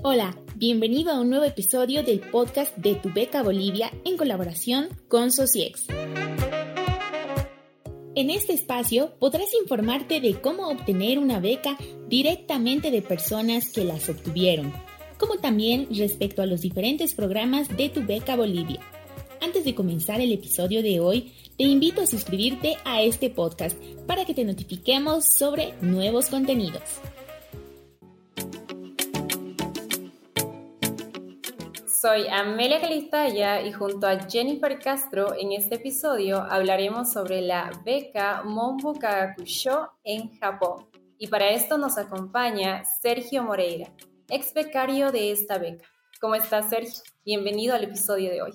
Hola, bienvenido a un nuevo episodio del podcast de Tu Beca Bolivia en colaboración con Sociex. En este espacio podrás informarte de cómo obtener una beca directamente de personas que las obtuvieron, como también respecto a los diferentes programas de Tu Beca Bolivia. Antes de comenzar el episodio de hoy, te invito a suscribirte a este podcast para que te notifiquemos sobre nuevos contenidos. Soy Amelia Calistaya y junto a Jennifer Castro en este episodio hablaremos sobre la beca Monbu Kagakusho en Japón. Y para esto nos acompaña Sergio Moreira, ex becario de esta beca. ¿Cómo estás, Sergio? Bienvenido al episodio de hoy.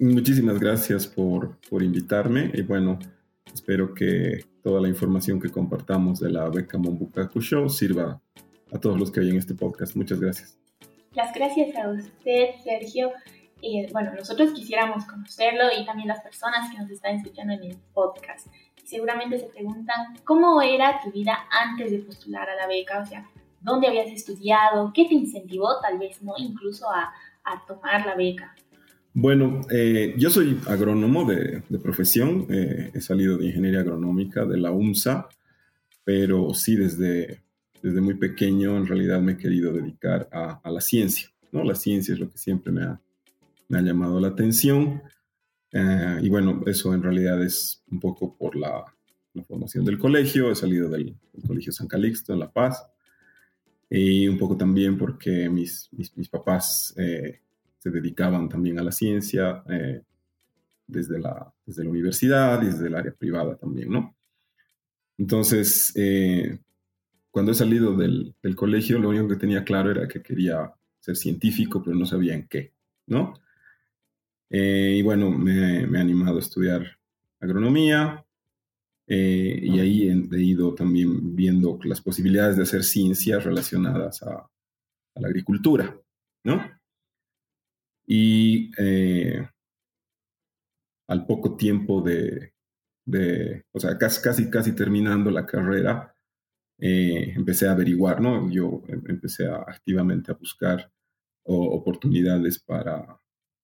Muchísimas gracias por, por invitarme y bueno, espero que toda la información que compartamos de la beca Monbu Kagakusho sirva a todos los que oyen este podcast. Muchas gracias. Las gracias a usted, Sergio. Bueno, nosotros quisiéramos conocerlo y también las personas que nos están escuchando en el podcast. Seguramente se preguntan cómo era tu vida antes de postular a la beca, o sea, dónde habías estudiado, qué te incentivó tal vez, ¿no? Incluso a, tomar la beca. Bueno, eh, yo soy agrónomo de, de profesión, eh, he salido de ingeniería agronómica de la UMSA, pero sí desde desde muy pequeño en realidad me he querido dedicar a, la ciencia, ¿no? La ciencia es lo que siempre me ha, llamado la atención. Eh, y bueno, eso en realidad es un poco por la, la formación del colegio. He salido del, Colegio San Calixto en La Paz. Y un poco también porque mis, mis, papás eh, se dedicaban también a la ciencia eh, desde, la, desde la universidad y desde el área privada también, ¿no? Entonces, cuando he salido del, colegio, lo único que tenía claro era que quería ser científico, pero no sabía en qué, ¿no? Eh, y bueno, me, he animado a estudiar agronomía eh, y ahí he, ido también viendo las posibilidades de hacer ciencias relacionadas a, la agricultura, ¿no? Y eh, al poco tiempo de, de, o sea, casi, casi, casi terminando la carrera, eh, empecé a averiguar, ¿no? Yo em, empecé a, activamente a buscar oportunidades para,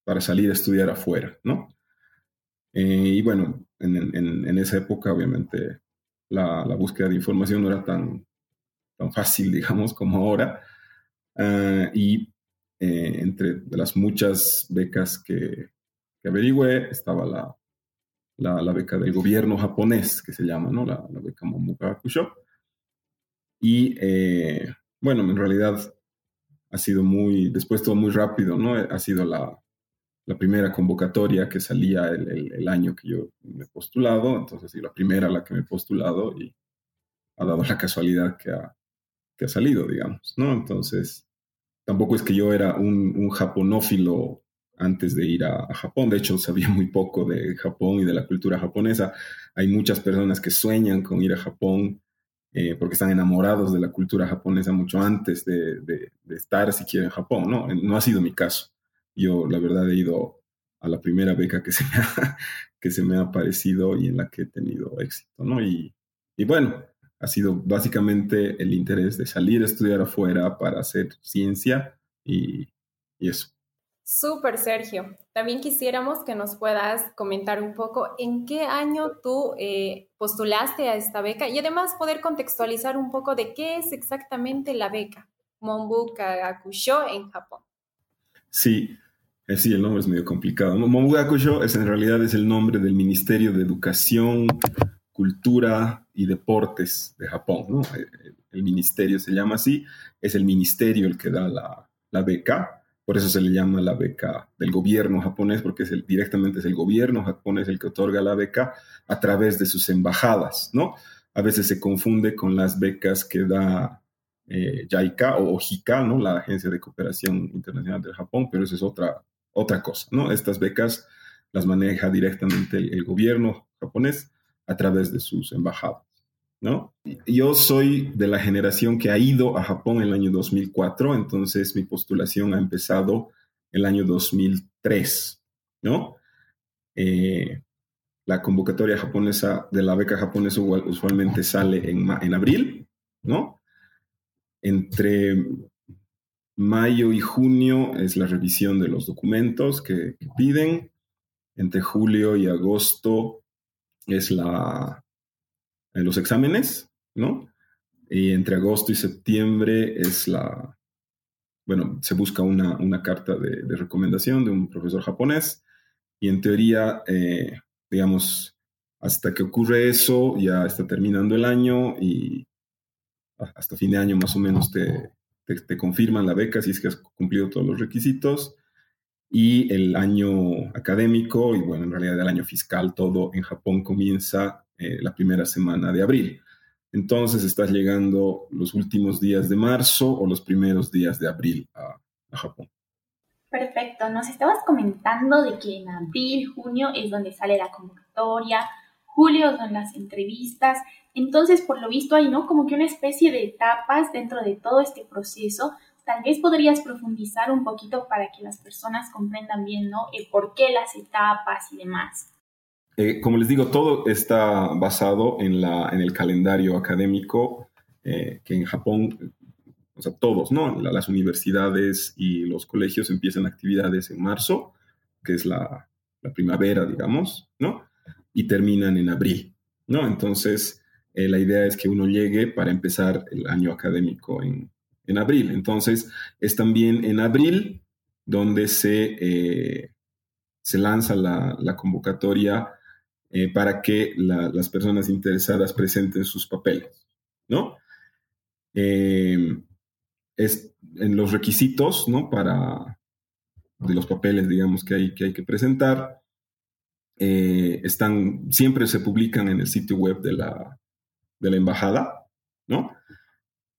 para salir a estudiar afuera, ¿no? Eh, y bueno, en, en, esa época obviamente la, la, búsqueda de información no era tan, tan fácil, digamos, como ahora. Ah, y eh, entre las muchas becas que, que averigüé estaba la, la, la, beca del gobierno japonés, que se llama, ¿no? La, beca Momogakusho. Y eh, bueno, en realidad ha sido muy, después todo muy rápido, ¿no? Ha sido la, la primera convocatoria que salía el, el, año que yo me he postulado, entonces sí, la primera la que me he postulado y ha dado la casualidad que ha, que ha salido, digamos, ¿no? Entonces, tampoco es que yo era un, un japonófilo antes de ir a, a, Japón, de hecho sabía muy poco de Japón y de la cultura japonesa. Hay muchas personas que sueñan con ir a Japón eh, porque están enamorados de la cultura japonesa mucho antes de, de, estar siquiera en Japón, ¿no? No ha sido mi caso. Yo, la verdad, he ido a la primera beca que se me ha, que se me ha aparecido y en la que he tenido éxito, ¿no? Y, y bueno, ha sido básicamente el interés de salir a estudiar afuera para hacer ciencia y, y eso. Súper, Sergio. También quisiéramos que nos puedas comentar un poco en qué año tú eh, postulaste a esta beca y además poder contextualizar un poco de qué es exactamente la beca Monbu Kagakusho en Japón. Sí, eh, sí, el nombre es medio complicado. Monbu Kagakusho es en realidad es el nombre del Ministerio de Educación, Cultura y Deportes de Japón. ¿no? Eh, el, ministerio se llama así, es el ministerio el que da la, la beca por eso se le llama la beca del gobierno japonés, porque directamente es el gobierno japonés el que otorga la beca a través de sus embajadas, ¿no? A veces se confunde con las becas que da eh, JICA o JICA, ¿no? La Agencia de Cooperación Internacional del Japón, pero eso es otra, otra cosa, ¿no? Estas becas las maneja directamente el gobierno japonés a través de sus embajadas. ¿No? Yo soy de la generación que ha ido a Japón en el año 2004, entonces mi postulación ha empezado el año 2003, ¿no? Eh, la convocatoria japonesa de la beca japonesa usualmente sale en, en abril, ¿no? Entre Mayo y junio es la revisión de los documentos que, piden. Entre julio y agosto es la, los exámenes, ¿no? Y entre agosto y septiembre es la, bueno, se busca una, carta de, recomendación de un profesor japonés y en teoría, eh, digamos, hasta que ocurre eso, ya está terminando el año y hasta fin de año más o menos te, te, confirman la beca si es que has cumplido todos los requisitos. Y el año académico y bueno, en realidad el año fiscal, todo en Japón comienza eh, la primera semana de abril. Entonces estás llegando los últimos días de marzo o los primeros días de abril a, Japón. Perfecto, nos estabas comentando de que en abril, junio es donde sale la convocatoria, julio son las entrevistas, entonces por lo visto hay, ¿no? Como que una especie de etapas dentro de todo este proceso. Tal vez podrías profundizar un poquito para que las personas comprendan bien, ¿no? El por qué las etapas y demás. Eh, como les digo, todo está basado en, la, en el calendario académico eh, que en Japón, o sea, todos, ¿no? las universidades y los colegios empiezan actividades en marzo, que es la, la primavera, digamos, ¿no? Y terminan en abril, ¿no? Entonces, eh, la idea es que uno llegue para empezar el año académico en, en abril. Entonces, es también en abril donde se, se lanza la, la convocatoria eh, para que las personas interesadas presenten sus papeles, ¿no? es en los requisitos, ¿no? Para los papeles, digamos, que hay que, presentar, están, siempre se publican en el sitio web de la, de la embajada, ¿no?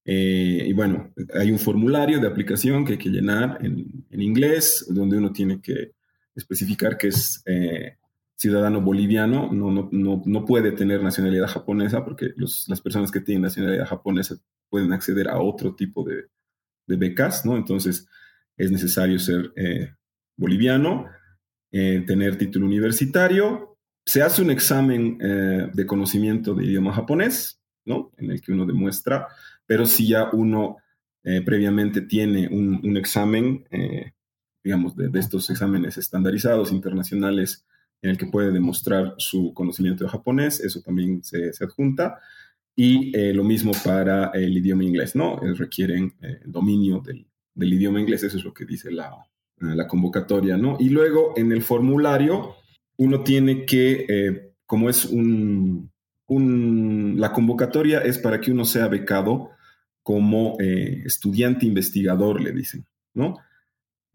Eh, y bueno, hay un formulario de aplicación que hay que llenar en, inglés, donde uno tiene que especificar que es eh, ciudadano boliviano, no, no, no, puede tener nacionalidad japonesa, porque las personas que tienen nacionalidad japonesa pueden acceder a otro tipo de, becas, ¿no? Entonces es necesario ser eh, boliviano, tener título universitario se hace un examen eh, de conocimiento de idioma japonés, ¿no? En el que uno demuestra, pero si ya uno eh, previamente tiene un, examen, eh, digamos, de, estos exámenes estandarizados internacionales en el que puede demostrar su conocimiento de japonés, eso también se, adjunta. Y lo mismo para el idioma inglés, ¿no? requieren el dominio del, idioma inglés, eso es lo que dice la, la convocatoria, ¿no? Y luego en el formulario uno tiene que, eh, como es un, la convocatoria es para que uno sea becado como eh, estudiante investigador, le dicen, ¿no?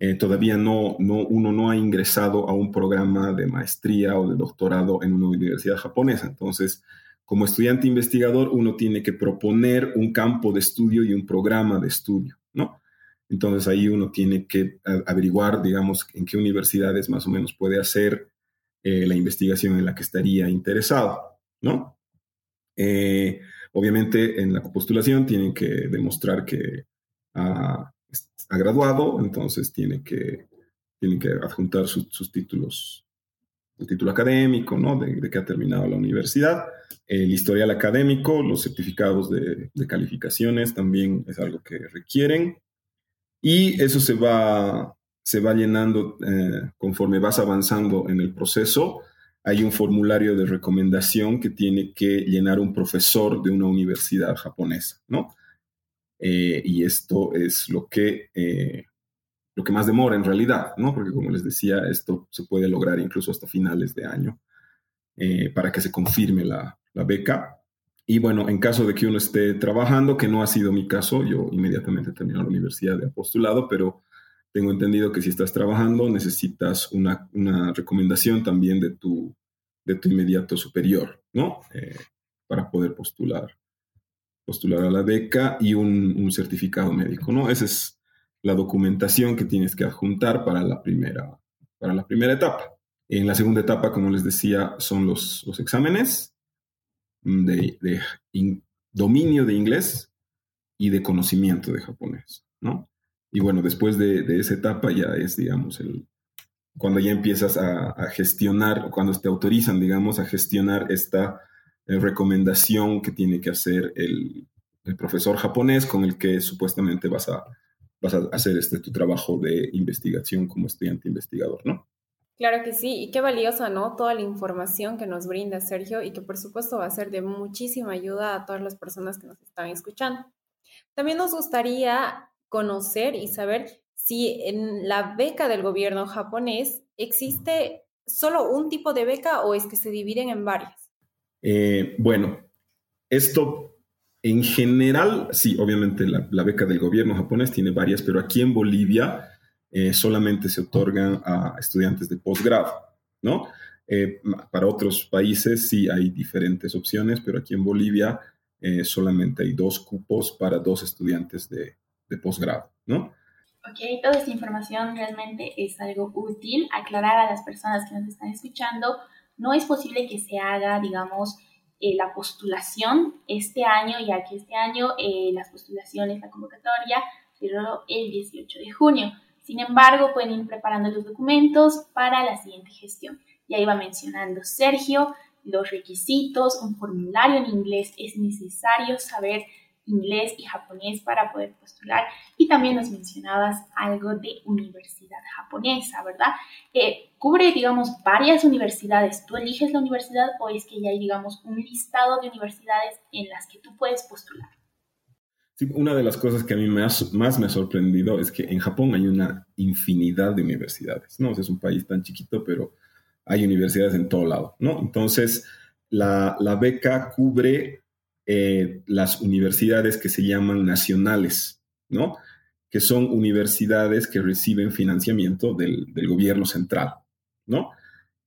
Eh, todavía no, no, uno no ha ingresado a un programa de maestría o de doctorado en una universidad japonesa. Entonces, como estudiante investigador, uno tiene que proponer un campo de estudio y un programa de estudio, ¿no? Entonces ahí uno tiene que averiguar, digamos, en qué universidades más o menos puede hacer eh, la investigación en la que estaría interesado, ¿no? Eh, obviamente en la postulación tienen que demostrar que ha, graduado, entonces tiene que, tienen que adjuntar sus títulos, el título académico, ¿no? De, que ha terminado la universidad. El historial académico, los certificados de, de calificaciones también es algo que requieren. Y eso se va se va llenando eh, conforme vas avanzando en el proceso. Hay un formulario de recomendación que tiene que llenar un profesor de una universidad japonesa, ¿no? Eh, y esto es lo que, eh, lo que más demora en realidad, ¿no? Porque como les decía, esto se puede lograr incluso hasta finales de año para que se confirme la, la beca. Y bueno, en caso de que uno esté trabajando, que no ha sido mi caso, yo inmediatamente terminé la universidad de apostolado, pero tengo entendido que si estás trabajando necesitas una, recomendación también de tu, de tu inmediato superior, ¿no? Eh, para poder postular, postular a la beca y un, certificado médico, ¿no? Esa es la documentación que tienes que adjuntar para la primera, para la primera etapa. En la segunda etapa, como les decía, son los, los exámenes de, de dominio de inglés y de conocimiento de japonés, ¿no? Y bueno, después de, esa etapa ya es, digamos, el, cuando ya empiezas a, gestionar, cuando te autorizan, digamos, a gestionar esta recomendación que tiene que hacer el, profesor japonés con el que supuestamente vas a, vas a hacer este tu trabajo de investigación como estudiante investigador, ¿no? Claro que sí, y qué valiosa, ¿no? Toda la información que nos brinda Sergio y que por supuesto va a ser de muchísima ayuda a todas las personas que nos están escuchando. También nos gustaría conocer y saber si en la beca del gobierno japonés existe solo un tipo de beca o es que se dividen en varias. Eh, bueno, esto en general, sí, obviamente la, beca del gobierno japonés tiene varias, pero aquí en Bolivia eh, solamente se otorgan a estudiantes de posgrado, ¿no? Eh, para otros países sí hay diferentes opciones, pero aquí en Bolivia solamente hay dos cupos para dos estudiantes de, de posgrado, ¿no? Ok, toda esta información realmente es algo útil. Aclarar a las personas que nos están escuchando, no es posible que se haga, digamos, eh, la postulación este año, ya que este año eh, las postulaciones, la convocatoria, cerró el 18 de junio. Sin embargo, pueden ir preparando los documentos para la siguiente gestión. Ya iba mencionando Sergio, los requisitos, un formulario en inglés, es necesario saber inglés y japonés para poder postular. Y también nos mencionabas algo de universidad japonesa, ¿verdad? Eh, cubre, digamos, varias universidades. ¿Tú eliges la universidad o es que ya hay, digamos, un listado de universidades en las que tú puedes postular? Sí, una de las cosas que a mí más, más me ha sorprendido es que en Japón hay una infinidad de universidades, ¿no? es un país tan chiquito, pero hay universidades en todo lado, ¿no? Entonces, la, la beca cubre eh, las universidades que se llaman nacionales, ¿no? Que son universidades que reciben financiamiento del, gobierno central, ¿no?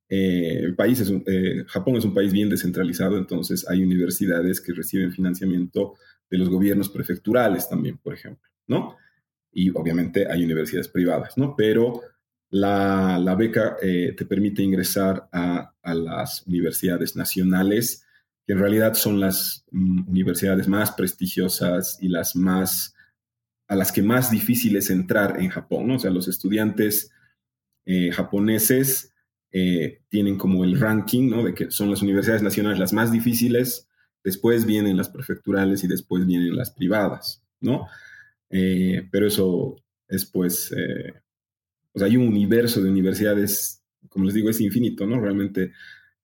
Eh, el país es eh, Japón es un país bien descentralizado, entonces hay universidades que reciben financiamiento de los gobiernos prefecturales también, por ejemplo, ¿no? Y obviamente hay universidades privadas, ¿no? Pero la, beca te permite ingresar a, a, las universidades nacionales que en realidad son las mm, universidades más prestigiosas y las más, a las que más difícil es entrar en Japón, O sea, los estudiantes eh, japoneses eh, tienen como el ranking, ¿no? De que son las universidades nacionales las más difíciles, después vienen las prefecturales y después vienen las privadas, ¿no? Eh, pero eso es pues, o sea, hay un universo de universidades, como les digo, es infinito, ¿no? Realmente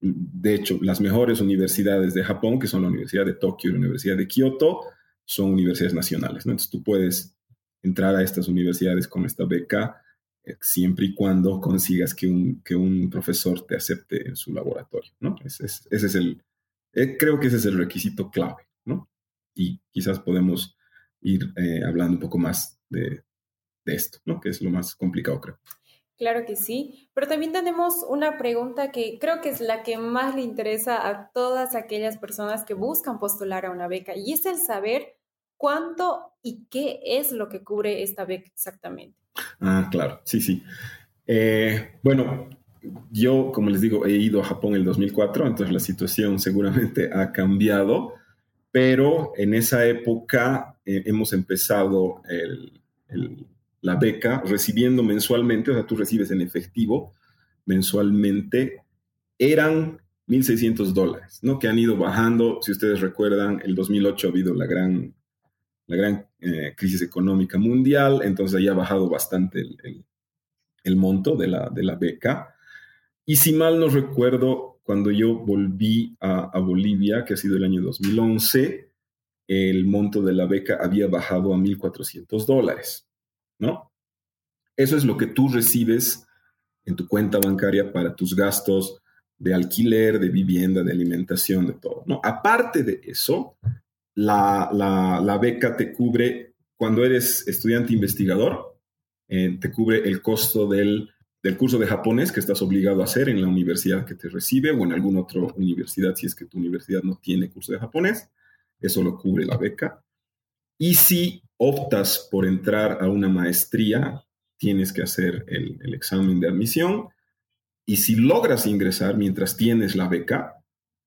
de hecho, las mejores universidades de Japón, que son la Universidad de Tokio y la Universidad de Kioto, son universidades nacionales. Entonces tú puedes entrar a estas universidades con esta beca eh, siempre y cuando consigas que un, que un profesor te acepte en su laboratorio. Ese, es, el, eh, creo que ese es el requisito clave. ¿no? Y quizás podemos ir eh, hablando un poco más de, de esto, ¿no? que es lo más complicado, creo. Claro que sí, pero también tenemos una pregunta que creo que es la que más le interesa a todas aquellas personas que buscan postular a una beca y es el saber cuánto y qué es lo que cubre esta beca exactamente. Ah, claro, sí, sí. Eh, bueno, yo, como les digo, he ido a Japón en el 2004, entonces la situación seguramente ha cambiado, pero en esa época eh, hemos empezado el la beca recibiendo mensualmente, o sea, tú recibes en efectivo mensualmente, eran 1.600 dólares, ¿no? Que han ido bajando, si ustedes recuerdan, el 2008 ha habido la gran, la gran eh, crisis económica mundial, entonces ahí ha bajado bastante el, monto de la, de la beca. Y si mal no recuerdo, cuando yo volví a, a Bolivia, que ha sido el año 2011, el monto de la beca había bajado a 1.400 dólares. ¿No? Eso es lo que tú recibes en tu cuenta bancaria para tus gastos de alquiler, de vivienda, de alimentación, de todo, ¿no? Aparte de eso, la, beca te cubre, cuando eres estudiante investigador, eh, te cubre el costo del, del, curso de japonés que estás obligado a hacer en la universidad que te recibe o en alguna otra universidad si es que tu universidad no tiene curso de japonés. Eso lo cubre la beca. Y si optas por entrar a una maestría, tienes que hacer el, examen de admisión. Y si logras ingresar mientras tienes la beca,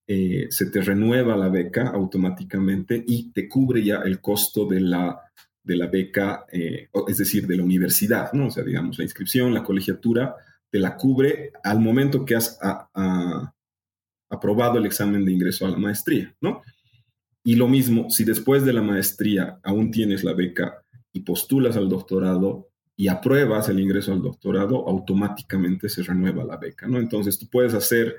eh, se te renueva la beca automáticamente y te cubre ya el costo de la, de la beca, eh, es decir, de la universidad, ¿no? O sea, digamos, la inscripción, la colegiatura, te la cubre al momento que has aprobado el examen de ingreso a la maestría, ¿no? Y lo mismo, si después de la maestría aún tienes la beca y postulas al doctorado y apruebas el ingreso al doctorado, automáticamente se renueva la beca, ¿no? Entonces tú puedes hacer,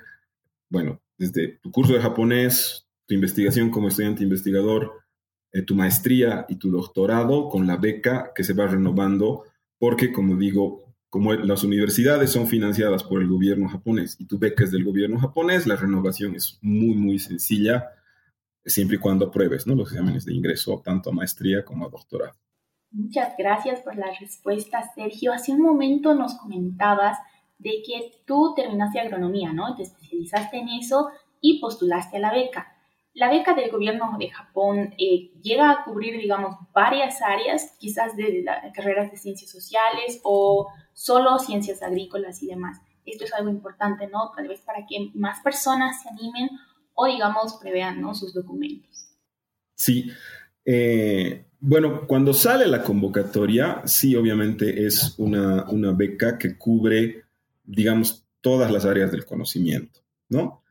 bueno, desde tu curso de japonés, tu investigación como estudiante investigador, eh, tu maestría y tu doctorado con la beca que se va renovando, porque como digo, como las universidades son financiadas por el gobierno japonés y tu beca es del gobierno japonés, la renovación es muy, muy sencilla, siempre y cuando apruebes ¿no? los exámenes de ingreso, tanto a maestría como a doctorado. Muchas gracias por la respuesta, Sergio. Hace un momento nos comentabas de que tú terminaste agronomía, ¿no? Te especializaste en eso y postulaste a la beca. La beca del gobierno de Japón eh, llega a cubrir, digamos, varias áreas, quizás de carreras de ciencias sociales o solo ciencias agrícolas y demás. Esto es algo importante, ¿no? Tal vez para que más personas se animen o, digamos, prevean ¿no? sus documentos. Sí. Eh, bueno, cuando sale la convocatoria, sí, obviamente es una, beca que cubre, digamos, todas las áreas del conocimiento, ¿no?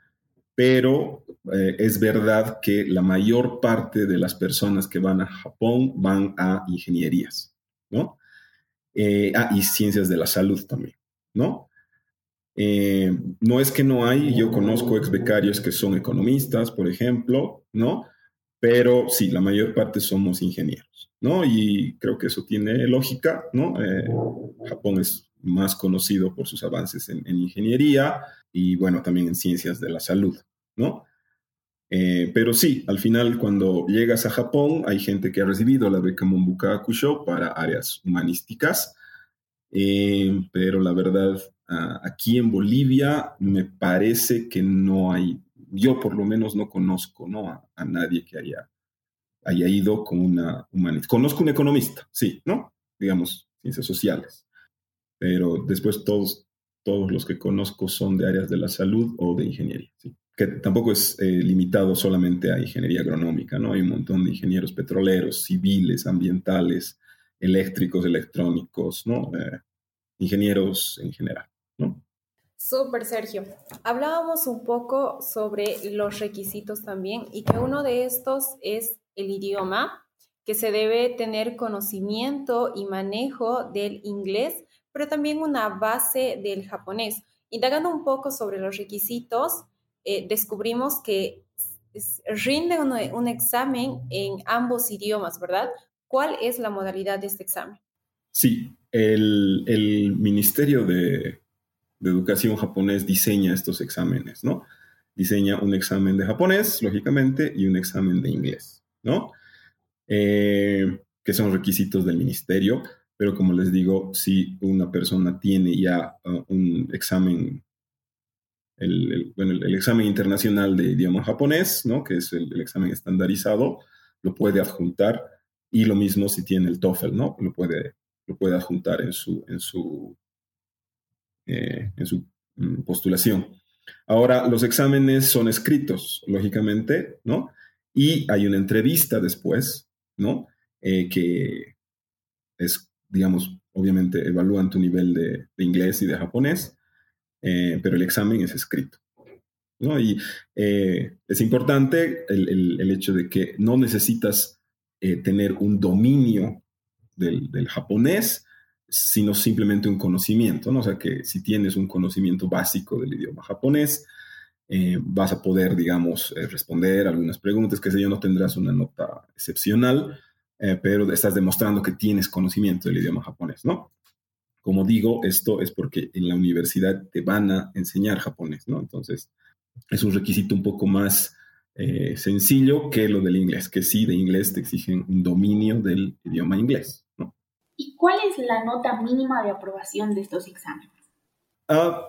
Pero eh, es verdad que la mayor parte de las personas que van a Japón van a ingenierías, ¿no? Eh, ah, y ciencias de la salud también, ¿no? Eh, no es que no hay, yo conozco ex becarios que son economistas, por ejemplo, ¿no? pero sí, la mayor parte somos ingenieros, ¿no? Y creo que eso tiene lógica, ¿no? Eh, Japón es más conocido por sus avances en, ingeniería y, bueno, también en ciencias de la salud, ¿no? Eh, pero sí, al final, cuando llegas a Japón, hay gente que ha recibido la beca Mombuka Akusho para áreas humanísticas, eh, pero la verdad, aquí en Bolivia me parece que no hay yo por lo menos no conozco ¿no? A, nadie que haya, haya ido con una humanista. Conozco un economista, sí, ¿no? Digamos, ciencias sociales, pero después todos, todos los que conozco son de áreas de la salud o de ingeniería, ¿sí? que tampoco es eh, limitado solamente a ingeniería agronómica, ¿no? Hay un montón de ingenieros petroleros, civiles, ambientales, eléctricos, electrónicos, ¿no? Eh, ingenieros en general, ¿no? Súper, Sergio. Hablábamos un poco sobre los requisitos también y que uno de estos es el idioma, que se debe tener conocimiento y manejo del inglés, pero también una base del japonés. Indagando un poco sobre los requisitos, eh, descubrimos que rinde un, examen en ambos idiomas, ¿verdad? ¿Cuál es la modalidad de este examen? Sí, el Ministerio de de educación japonés diseña estos exámenes, ¿no? Diseña un examen de japonés, lógicamente, y un examen de inglés, ¿no? Eh, que son requisitos del ministerio, pero como les digo, si una persona tiene ya uh, un examen, el, bueno, el, examen internacional de idioma japonés, ¿no? Que es el, examen estandarizado, lo puede adjuntar, y lo mismo si tiene el TOEFL, ¿no? Lo puede, lo puede adjuntar en su, en su eh, en su mm, postulación. Ahora, los exámenes son escritos, lógicamente, ¿no? Y hay una entrevista después, ¿no? Eh, que es, digamos, obviamente evalúan tu nivel de, inglés y de japonés, eh, pero el examen es escrito. ¿no? Y es importante el, el, hecho de que no necesitas tener un dominio del, del japonés, sino simplemente un conocimiento, ¿no? O sea, que si tienes un conocimiento básico del idioma japonés, eh, vas a poder, digamos, eh, responder algunas preguntas, que sé yo, no tendrás una nota excepcional, eh, pero estás demostrando que tienes conocimiento del idioma japonés, ¿no? Como digo, esto es porque en la universidad te van a enseñar japonés, ¿no? Entonces, es un requisito un poco más sencillo que lo del inglés, que sí, de inglés te exigen un dominio del idioma inglés, ¿no? ¿Y cuál es la nota mínima de aprobación de estos exámenes? Ah,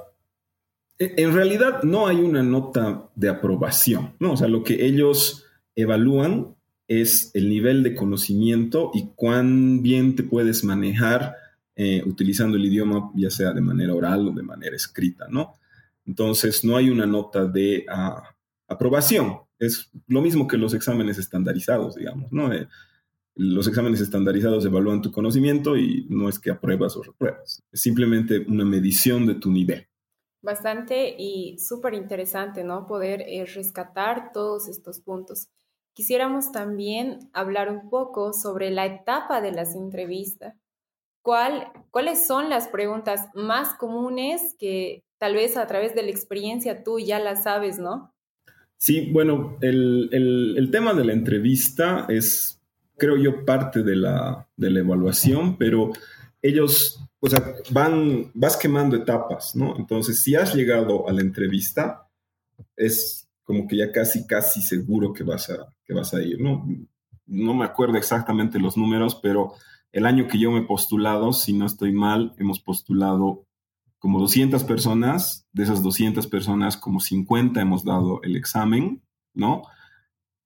e, en realidad no hay una nota de aprobación, ¿no? O sea, lo que ellos evalúan es el nivel de conocimiento y cuán bien te puedes manejar eh, utilizando el idioma, ya sea de manera oral o de manera escrita, ¿no? Entonces, no hay una nota de ah, aprobación. Es lo mismo que los exámenes estandarizados, digamos, ¿no? Eh, los exámenes estandarizados evalúan tu conocimiento y no es que apruebas o repruebas, es simplemente una medición de tu nivel. Bastante y súper interesante, ¿no? Poder eh, rescatar todos estos puntos. quisiéramos también hablar un poco sobre la etapa de las entrevistas. ¿Cuál, ¿Cuáles son las preguntas más comunes que tal vez a través de la experiencia tú ya las sabes, no? Sí, bueno, el, el, tema de la entrevista es, creo yo, parte de la, de la evaluación, pero ellos, o sea, van, vas quemando etapas, ¿no? Entonces, si has llegado a la entrevista, es como que ya casi, casi seguro que vas a, que vas a ir, ¿no? No me acuerdo exactamente los números, pero el año que yo me he postulado, si no estoy mal, hemos postulado como 200 personas, de esas 200 personas, como 50 hemos dado el examen, ¿no?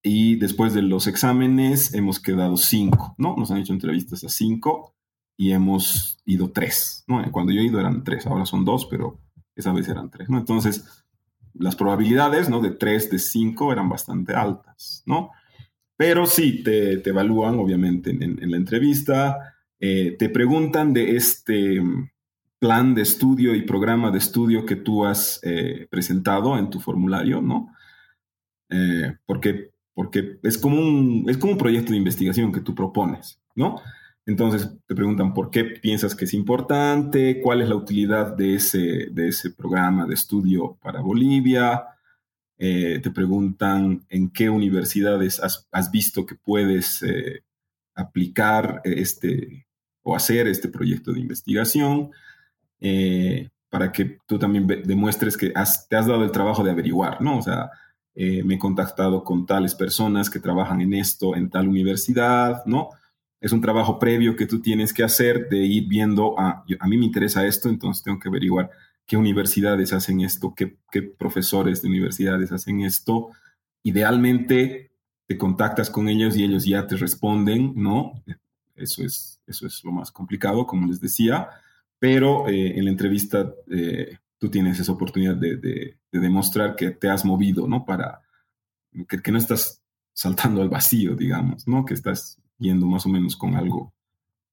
Y después de los exámenes hemos quedado 5, ¿no? Nos han hecho entrevistas a 5 y hemos ido 3, ¿no? Cuando yo he ido eran 3, ahora son 2, pero esa vez eran 3, ¿no? Entonces, las probabilidades, ¿no? De 3, de 5 eran bastante altas, ¿no? Pero sí, te, te evalúan, obviamente, en, en la entrevista, eh, te preguntan de este plan de estudio y programa de estudio que tú has eh, presentado en tu formulario, ¿no? Eh, porque, porque es, como un, es como un proyecto de investigación que tú propones, ¿no? Entonces te preguntan por qué piensas que es importante, cuál es la utilidad de ese, de ese programa de estudio para Bolivia, eh, te preguntan en qué universidades has, has visto que puedes aplicar este o hacer este proyecto de investigación. Eh, para que tú también demuestres que te has dado el trabajo de averiguar, ¿no? O sea, eh, me he contactado con tales personas que trabajan en esto en tal universidad, ¿no? Es un trabajo previo que tú tienes que hacer de ir viendo, a, a mí me interesa esto, entonces tengo que averiguar qué universidades hacen esto, qué, qué profesores de universidades hacen esto. Idealmente te contactas con ellos y ellos ya te responden, ¿no? Eso es, eso es lo más complicado, como les decía pero eh, en la entrevista eh, tú tienes esa oportunidad de, demostrar que te has movido, ¿no? Para que, no estás saltando al vacío, digamos, ¿no? Que estás yendo más o menos con algo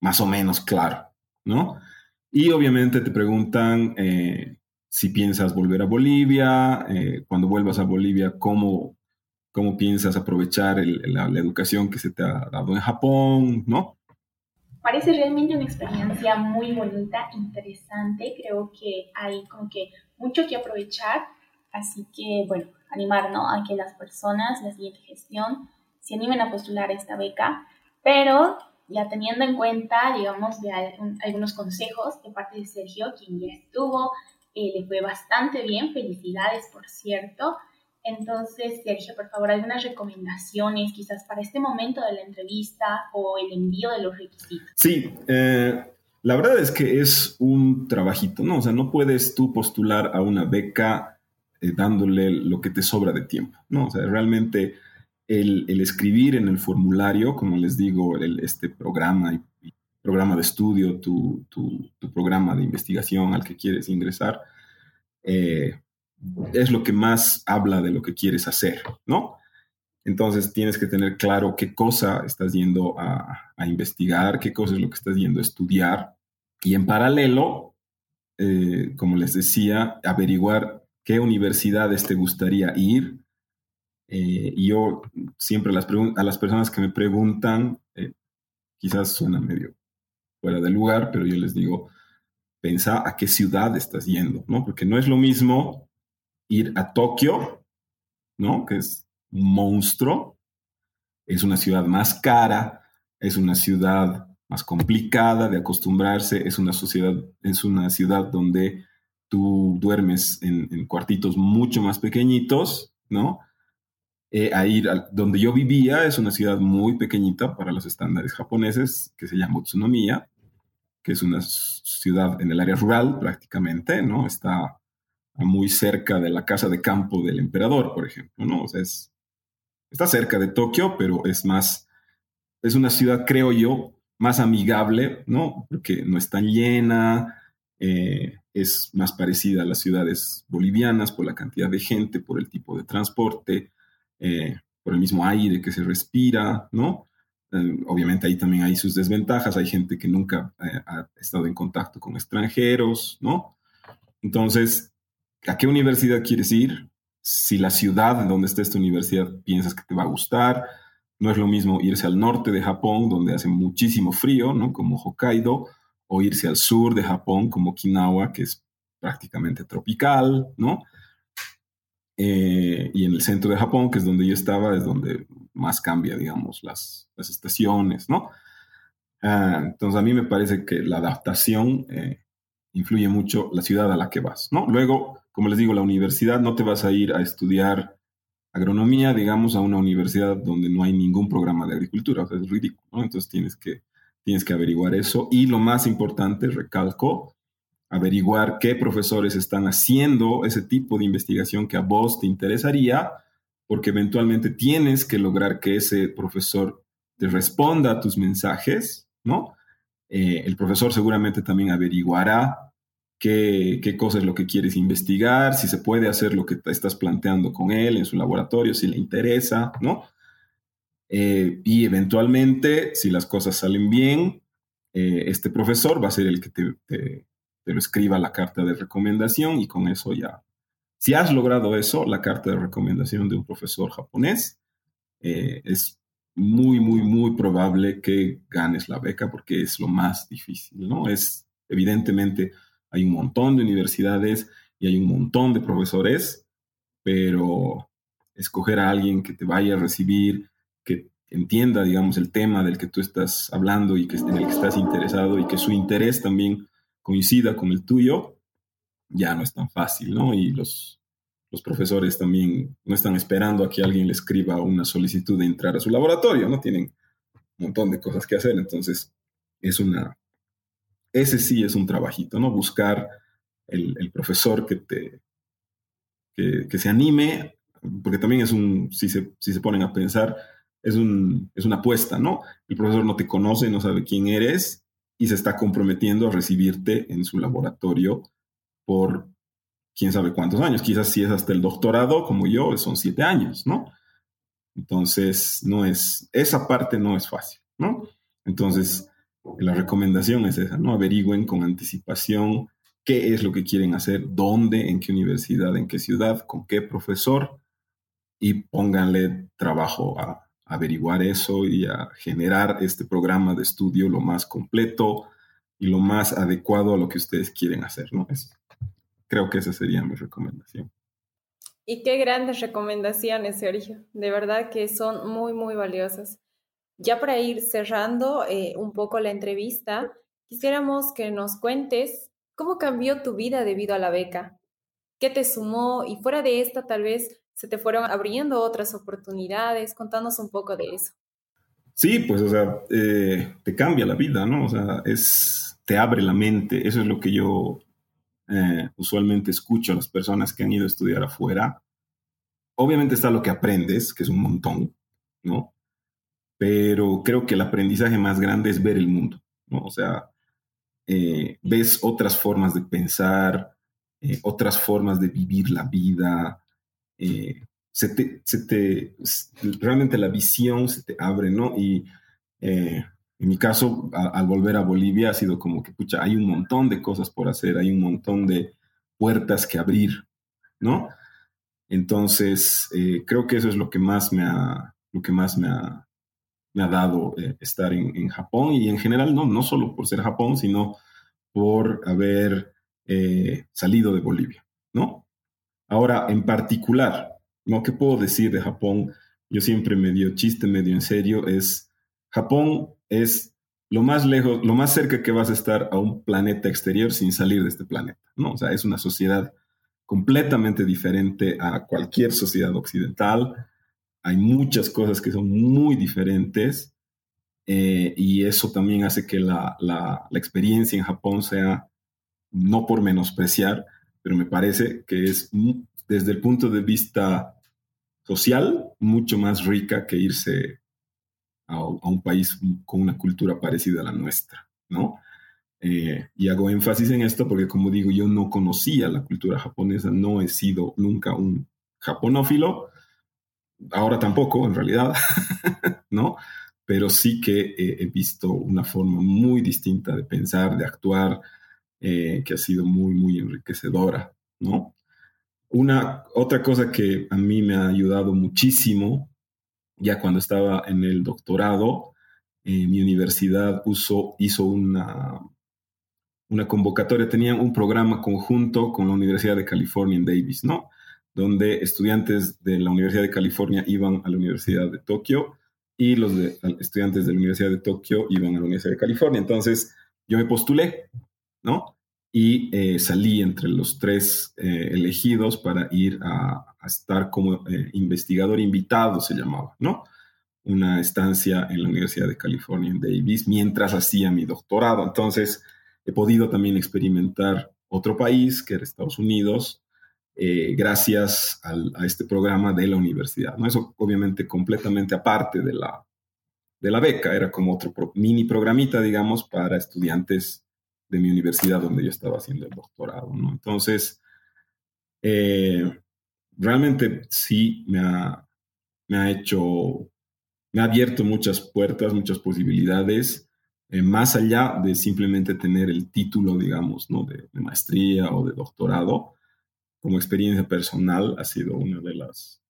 más o menos claro, ¿no? Y obviamente te preguntan eh, si piensas volver a Bolivia, cuando vuelvas a Bolivia, ¿cómo, cómo piensas aprovechar la, la, educación que se te ha dado en Japón, ¿no? Parece realmente una experiencia muy bonita, interesante. Creo que hay como que mucho que aprovechar. Así que, bueno, animar ¿no? a que las personas, la siguiente gestión, se animen a postular esta beca. Pero ya teniendo en cuenta, digamos, de algunos consejos de parte de Sergio, quien ya estuvo, eh, le fue bastante bien. Felicidades, por cierto. Entonces, Sergio, por favor, algunas recomendaciones quizás para este momento de la entrevista o el envío de los requisitos. Sí, eh, la verdad es que es un trabajito, ¿no? O sea, no puedes tú postular a una beca eh, dándole lo que te sobra de tiempo, ¿no? O sea, realmente el, escribir en el formulario, como les digo, el, este programa programa de estudio, tu, tu, programa de investigación al que quieres ingresar, eh, es lo que más habla de lo que quieres hacer, ¿no? Entonces tienes que tener claro qué cosa estás yendo a, investigar, qué cosa es lo que estás yendo a estudiar. Y en paralelo, eh, como les decía, averiguar qué universidades te gustaría ir. Eh, y yo siempre las a las personas que me preguntan, eh, quizás suena medio fuera de lugar, pero yo les digo, pensa a qué ciudad estás yendo, ¿no? Porque no es lo mismo ir a Tokio, ¿no? Que es un monstruo, es una ciudad más cara, es una ciudad más complicada de acostumbrarse, es una sociedad, es una ciudad donde tú duermes en, cuartitos mucho más pequeñitos, ¿no? Eh, a ir donde yo vivía es una ciudad muy pequeñita para los estándares japoneses que se llama Utsunomiya, que es una ciudad en el área rural prácticamente, ¿no? Está muy cerca de la casa de campo del emperador, por ejemplo, ¿no? O sea, es, está cerca de Tokio, pero es más, es una ciudad, creo yo, más amigable, ¿no? Porque no es tan llena, eh, es más parecida a las ciudades bolivianas por la cantidad de gente, por el tipo de transporte, eh, por el mismo aire que se respira, ¿no? Eh, obviamente ahí también hay sus desventajas, hay gente que nunca ha estado en contacto con extranjeros, ¿no? Entonces, a qué universidad quieres ir, si la ciudad en donde está esta universidad piensas que te va a gustar, no es lo mismo irse al norte de Japón, donde hace muchísimo frío, ¿no? Como Hokkaido, o irse al sur de Japón, como Okinawa, que es prácticamente tropical, ¿no? Eh, y en el centro de Japón, que es donde yo estaba, es donde más cambia, digamos, las, las estaciones, ¿no? Ah, entonces a mí me parece que la adaptación eh, influye mucho la ciudad a la que vas, ¿no? Luego, como les digo, la universidad no te vas a ir a estudiar agronomía, digamos, a una universidad donde no hay ningún programa de agricultura, o sea, es ridículo, ¿no? Entonces tienes que, tienes que averiguar eso. Y lo más importante, recalco, averiguar qué profesores están haciendo ese tipo de investigación que a vos te interesaría, porque eventualmente tienes que lograr que ese profesor te responda a tus mensajes, ¿no? Eh, el profesor seguramente también averiguará qué, qué cosa es lo que quieres investigar, si se puede hacer lo que estás planteando con él en su laboratorio, si le interesa, ¿no? Eh, y eventualmente, si las cosas salen bien, eh, este profesor va a ser el que te, te lo escriba la carta de recomendación y con eso ya. Si has logrado eso, la carta de recomendación de un profesor japonés, eh, es muy, muy, muy probable que ganes la beca porque es lo más difícil, ¿no? Es, evidentemente, hay un montón de universidades y hay un montón de profesores, pero escoger a alguien que te vaya a recibir, que entienda, digamos, el tema del que tú estás hablando y que, en el que estás interesado y que su interés también coincida con el tuyo, ya no es tan fácil, ¿no? Y los, los profesores también no están esperando a que alguien le escriba una solicitud de entrar a su laboratorio, ¿no? Tienen un montón de cosas que hacer, entonces es una, ese sí es un trabajito, ¿no? Buscar el, profesor que te, que, que, se anime, porque también es un, si se, si se ponen a pensar, es, un, es una apuesta, ¿no? El profesor no te conoce, no sabe quién eres, y se está comprometiendo a recibirte en su laboratorio por quién sabe cuántos años. Quizás si es hasta el doctorado, como yo, son siete años, ¿no? Entonces, no es, esa parte no es fácil, ¿no? Entonces, la recomendación es esa, ¿no? Averigüen con anticipación qué es lo que quieren hacer, dónde, en qué universidad, en qué ciudad, con qué profesor y pónganle trabajo a, averiguar eso y a generar este programa de estudio lo más completo y lo más adecuado a lo que ustedes quieren hacer, ¿no? creo que esa sería mi recomendación. Y qué grandes recomendaciones, Sergio. De verdad que son muy, muy valiosas. Ya para ir cerrando eh, un poco la entrevista, quisiéramos que nos cuentes cómo cambió tu vida debido a la beca. ¿Qué te sumó? Y fuera de esta, tal vez, se te fueron abriendo otras oportunidades. Contanos un poco de eso. Sí, pues, o sea, eh, te cambia la vida, ¿no? O sea, es, te abre la mente. Eso es lo que yo eh, usualmente escucho a las personas que han ido a estudiar afuera. Obviamente está lo que aprendes, que es un montón, ¿no? Pero creo que el aprendizaje más grande es ver el mundo, ¿no? O sea, eh, ves otras formas de pensar, otras formas de vivir la vida, eh, se, te, se te, realmente la visión se te abre, ¿no? Y eh, en mi caso, al volver a Bolivia, ha sido como que, pucha, hay un montón de cosas por hacer, hay un montón de puertas que abrir, ¿no? Entonces, eh, creo que eso es lo que más me ha, lo que más me ha, me ha dado estar en, en, Japón y en general, no, no solo por ser Japón, sino por haber salido de Bolivia, ¿no? Ahora, en particular, lo que puedo decir de Japón, yo siempre medio chiste, medio en serio, es Japón es lo más lejos, lo más cerca que vas a estar a un planeta exterior sin salir de este planeta, ¿no? O sea, es una sociedad completamente diferente a cualquier sociedad occidental. Hay muchas cosas que son muy diferentes eh, y eso también hace que la, la, la experiencia en Japón sea, no por menospreciar, pero me parece que es desde el punto de vista social mucho más rica que irse a, un país con una cultura parecida a la nuestra, ¿no? Eh, y hago énfasis en esto porque, como digo, yo no conocía la cultura japonesa, no he sido nunca un japonófilo, ahora tampoco, en realidad, ¿no? Pero sí que he visto una forma muy distinta de pensar, de actuar, eh, que ha sido muy, muy enriquecedora, ¿no? Una, otra cosa que a mí me ha ayudado muchísimo ya cuando estaba en el doctorado, eh, mi universidad hizo una, una convocatoria, tenían un programa conjunto con la Universidad de California en Davis, ¿no? Donde estudiantes de la Universidad de California iban a la Universidad de Tokio y los estudiantes de la Universidad de Tokio iban a la Universidad de California. Entonces, yo me postulé, ¿no? Y eh, salí entre los tres eh, elegidos para ir a, estar como eh, investigador invitado, se llamaba, ¿no? Una estancia en la Universidad de California en Davis mientras hacía mi doctorado. Entonces, he podido también experimentar otro país, que era Estados Unidos, gracias a este programa de la universidad. ¿no? Eso obviamente completamente aparte de la, de la beca, era como otro mini programita, digamos, para estudiantes de mi universidad donde yo estaba haciendo el doctorado, ¿no? Entonces, eh, realmente sí me ha, me ha hecho, me ha abierto muchas puertas, muchas posibilidades, eh, más allá de simplemente tener el título, digamos, ¿no? De, de, maestría o de doctorado, como experiencia personal ha sido una de las,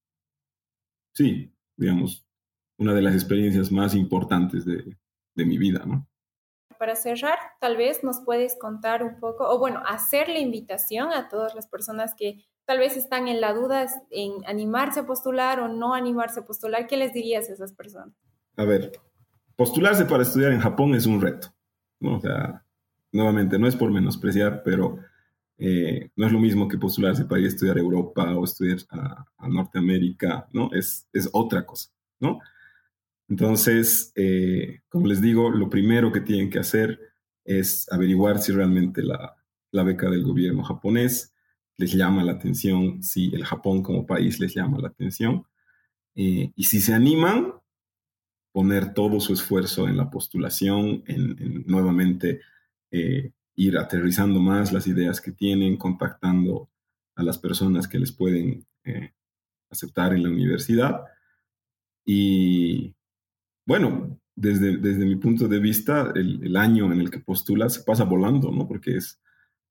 sí, digamos, una de las experiencias más importantes de, de mi vida, ¿no? Para cerrar, tal vez nos puedes contar un poco, o bueno, hacer la invitación a todas las personas que tal vez están en la duda en animarse a postular o no animarse a postular. ¿Qué les dirías a esas personas? A ver, postularse para estudiar en Japón es un reto, ¿no? O sea, nuevamente, no es por menospreciar, pero eh, no es lo mismo que postularse para ir a estudiar Europa o estudiar a, Norteamérica, ¿no? Es, es otra cosa, ¿no? Entonces, eh, como les digo, lo primero que tienen que hacer es averiguar si realmente la, beca del gobierno japonés les llama la atención, si el Japón como país les llama la atención. Eh, y si se animan, poner todo su esfuerzo en la postulación, en, nuevamente ir aterrizando más las ideas que tienen, contactando a las personas que les pueden aceptar en la universidad. Y, bueno, desde, desde mi punto de vista, el, año en el que postulas pasa volando, ¿no? Porque es,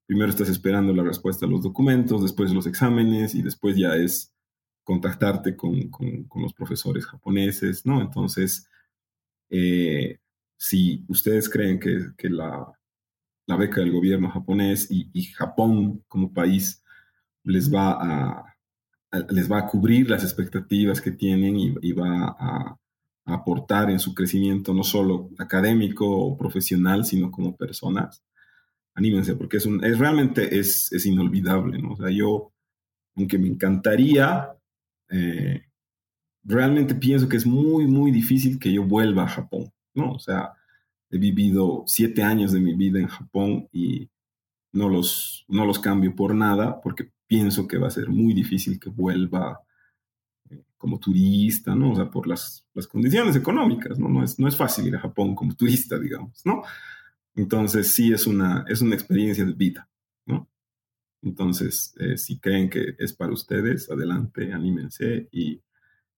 primero estás esperando la respuesta a los documentos, después los exámenes y después ya es contactarte con, con, los profesores japoneses, ¿no? Entonces, eh, si ustedes creen que, que la, la, beca del gobierno japonés y, y Japón como país les va a, les va a cubrir las expectativas que tienen y, y va a aportar en su crecimiento no solo académico o profesional, sino como personas. Anímense, porque es, un, es realmente es, es inolvidable, ¿no? O sea, yo, aunque me encantaría, eh, realmente pienso que es muy, muy difícil que yo vuelva a Japón, ¿no? O sea, he vivido siete años de mi vida en Japón y no los, no los cambio por nada, porque pienso que va a ser muy difícil que vuelva como turista, ¿no? O sea, por las, las condiciones económicas, ¿no? No es, no es fácil ir a Japón como turista, digamos, ¿no? Entonces, sí es una, es una experiencia de vida, ¿no? Entonces, eh, si creen que es para ustedes, adelante, anímense. Y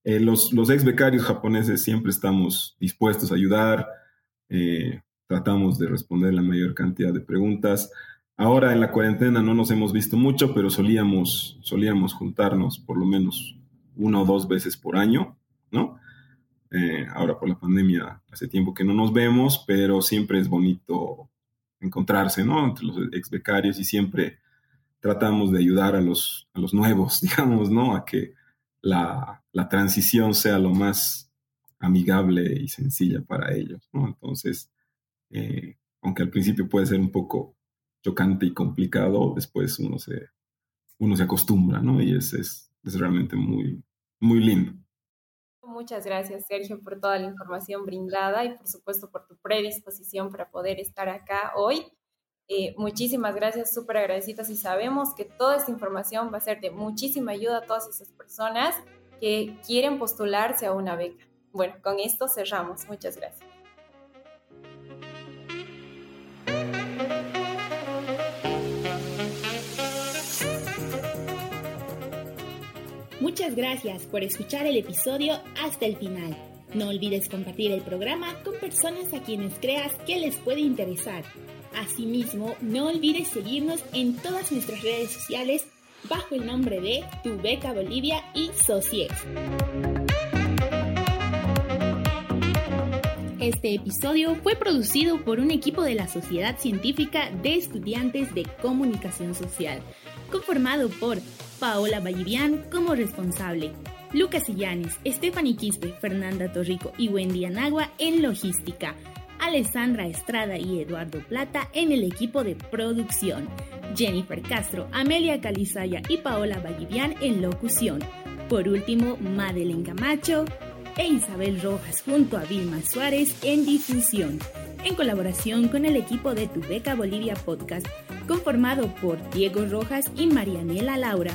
eh, los, los ex becarios japoneses siempre estamos dispuestos a ayudar, eh, tratamos de responder la mayor cantidad de preguntas. Ahora en la cuarentena no nos hemos visto mucho, pero solíamos, solíamos juntarnos por lo menos una o dos veces por año, ¿no? Eh, ahora por la pandemia hace tiempo que no nos vemos, pero siempre es bonito encontrarse, ¿no? Entre los ex becarios y siempre tratamos de ayudar a los, a los nuevos, digamos, ¿no? A que la, la transición sea lo más amigable y sencilla para ellos, ¿no? Entonces, eh, aunque al principio puede ser un poco chocante y complicado, después uno se, uno se acostumbra, ¿no? Y es, es, es realmente muy, muy lindo. Muchas gracias, Sergio, por toda la información brindada y por supuesto por tu predisposición para poder estar acá hoy. Eh, muchísimas gracias, súper agradecidas y sabemos que toda esta información va a ser de muchísima ayuda a todas esas personas que quieren postularse a una beca. Bueno, con esto cerramos. Muchas gracias. Muchas gracias por escuchar el episodio hasta el final. No olvides compartir el programa con personas a quienes creas que les puede interesar. Asimismo, no olvides seguirnos en todas nuestras redes sociales bajo el nombre de Tu Beca Bolivia y Socies. Este episodio fue producido por un equipo de la Sociedad Científica de Estudiantes de Comunicación Social, conformado por Paola Vallivian como responsable, Lucas Illanes, Stephanie Quispe, Fernanda Torrico y Wendy Anagua en logística, Alessandra Estrada y Eduardo Plata en el equipo de producción, Jennifer Castro, Amelia Calizaya y Paola Vallivian en locución. Por último, Madeleine Camacho e Isabel Rojas junto a Vilma Suárez en difusión, en colaboración con el equipo de Tu Beca Bolivia Podcast, conformado por Diego Rojas y Marianela Laura.